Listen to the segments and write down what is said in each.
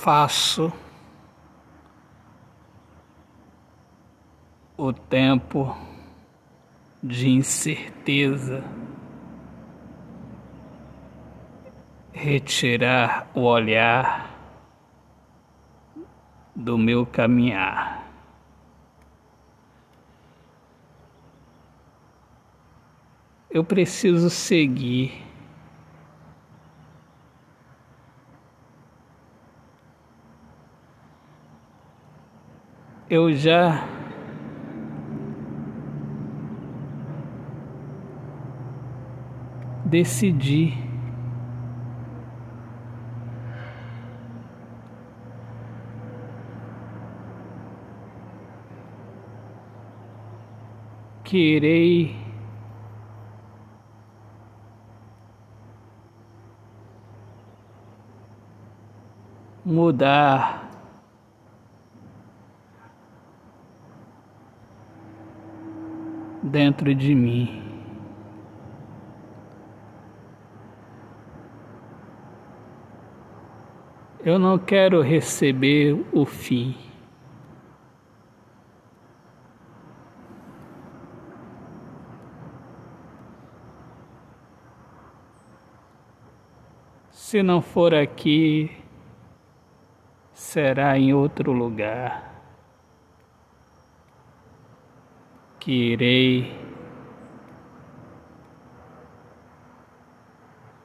faço o tempo de incerteza retirar o olhar do meu caminhar. Eu preciso seguir eu já decidi que irei mudar dentro de mim. Eu não quero receber o fim. Se não for aqui, será em outro lugar. Que irei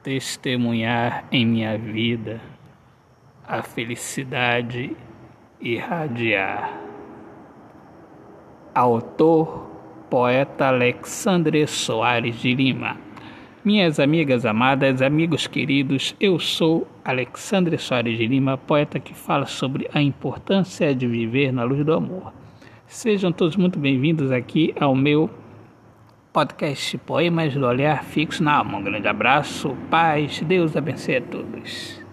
testemunhar em minha vida a felicidade irradiar. Autor, poeta Alexandre Soares de Lima. Minhas amigas amadas, amigos queridos, eu sou Alexandre Soares de Lima, poeta que fala sobre a importância de viver na luz do amor. Sejam todos muito bem-vindos aqui ao meu podcast Poemas do Olhar Fixo na Alma. Um grande abraço, paz, Deus abençoe a todos.